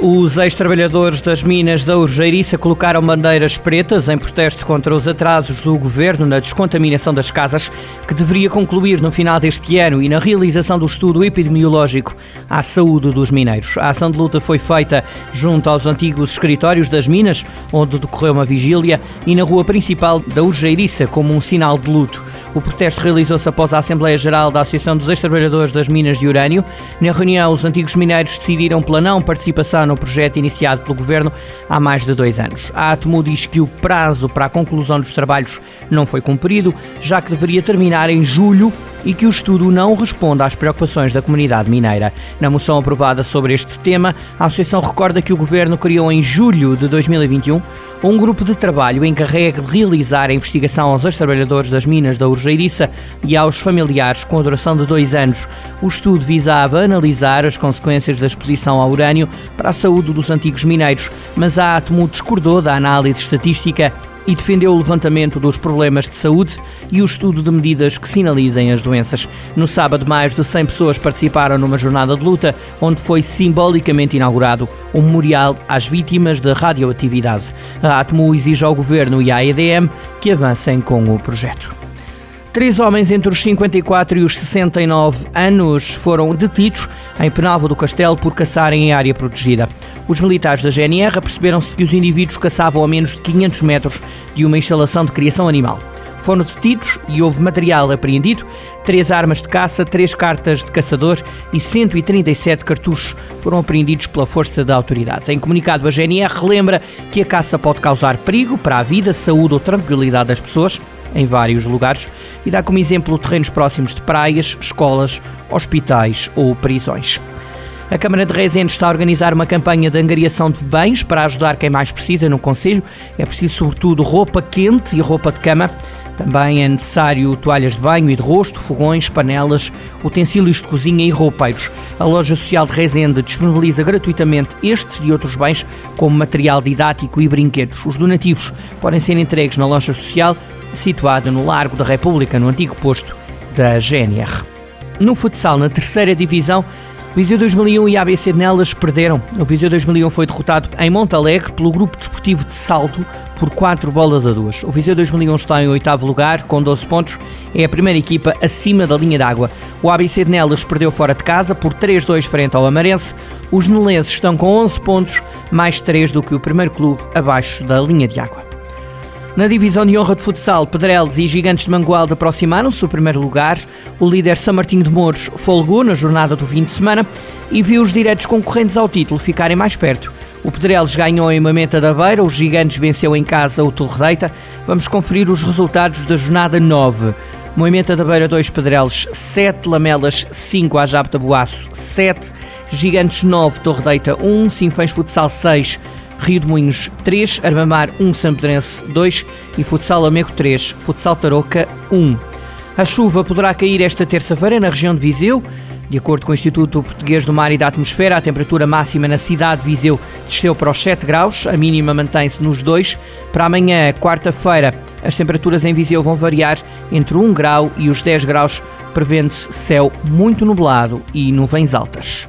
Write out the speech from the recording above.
Os ex-trabalhadores das minas da Urgeiriça colocaram bandeiras pretas em protesto contra os atrasos do governo na descontaminação das casas, que deveria concluir no final deste ano e na realização do estudo epidemiológico à saúde dos mineiros. A ação de luta foi feita junto aos antigos escritórios das minas, onde decorreu uma vigília, e na rua principal da Urgeiriça, como um sinal de luto. O protesto realizou-se após a Assembleia Geral da Associação dos Ex-Trabalhadores das Minas de Urânio. Na reunião, os antigos mineiros decidiram pela não participação no projeto iniciado pelo Governo há mais de dois anos. A Atmo diz que o prazo para a conclusão dos trabalhos não foi cumprido, já que deveria terminar em julho e que o estudo não responde às preocupações da comunidade mineira. Na moção aprovada sobre este tema, a Associação recorda que o Governo criou em julho de 2021 um grupo de trabalho encarregue de realizar a investigação aos ex-trabalhadores das minas da Urgeiriça e aos familiares com a duração de dois anos. O estudo visava analisar as consequências da exposição ao urânio para a saúde dos antigos mineiros, mas a Atmo discordou da análise estatística e defendeu o levantamento dos problemas de saúde e o estudo de medidas que sinalizem as doenças. No sábado, mais de 100 pessoas participaram numa jornada de luta, onde foi simbolicamente inaugurado o memorial às vítimas da radioatividade. A ATMU exige ao governo e à EDM que avancem com o projeto. Três homens entre os 54 e os 69 anos foram detidos em Penalva do Castelo por caçarem em área protegida. Os militares da GNR perceberam-se que os indivíduos caçavam a menos de 500 metros de uma instalação de criação animal. Foram detidos e houve material apreendido, três armas de caça, três cartas de caçador e 137 cartuchos foram apreendidos pela força da autoridade. Em comunicado, a GNR relembra que a caça pode causar perigo para a vida, saúde ou tranquilidade das pessoas em vários lugares e dá como exemplo terrenos próximos de praias, escolas, hospitais ou prisões. A Câmara de Rezende está a organizar uma campanha de angariação de bens para ajudar quem mais precisa no Conselho. É preciso, sobretudo, roupa quente e roupa de cama. Também é necessário toalhas de banho e de rosto, fogões, panelas, utensílios de cozinha e roupeiros. A loja social de Rezende disponibiliza gratuitamente estes e outros bens, como material didático e brinquedos. Os donativos podem ser entregues na loja social, situada no Largo da República, no antigo posto da GNR. No futsal, na terceira divisão, Viseu 2001 e ABC Nelas perderam. O Viseu 2001 foi derrotado em Montalegre pelo Grupo Desportivo de Salto por 4 bolas a 2. O Viseu 2001 está em oitavo lugar com 12 pontos. É a primeira equipa acima da linha d'água. O ABC de Nelas perdeu fora de casa por 3-2 frente ao Amarense. Os nelenses estão com 11 pontos, mais 3 do que o primeiro clube abaixo da linha de água. Na divisão de honra de futsal, Pedreles e Gigantes de Mangualde aproximaram-se do primeiro lugar. O líder São Martinho de Mouros folgou na jornada do fim de semana e viu os diretos concorrentes ao título ficarem mais perto. O Pedreles ganhou em Mamenta da Beira, os Gigantes venceu em casa o Torre Deita. Vamos conferir os resultados da jornada 9. Moimenta da Beira 2, Pedreles 7, Lamelas 5, Ajab Tabuaço 7, Gigantes 9, Torre Deita 1, Sinfãs Futsal 6, Rio de Moinhos 3, Armamar 1, Sampedrense 2 e Futsal Lamego 3, Futsal Tarouca 1. A chuva poderá cair esta terça-feira na região de Viseu. De acordo com o Instituto Português do Mar e da Atmosfera, a temperatura máxima na cidade de Viseu desceu para os 7 graus, a mínima mantém-se nos 2. Para amanhã, quarta-feira, as temperaturas em Viseu vão variar entre 1 grau e os 10 graus, prevendo-se céu muito nublado e nuvens altas.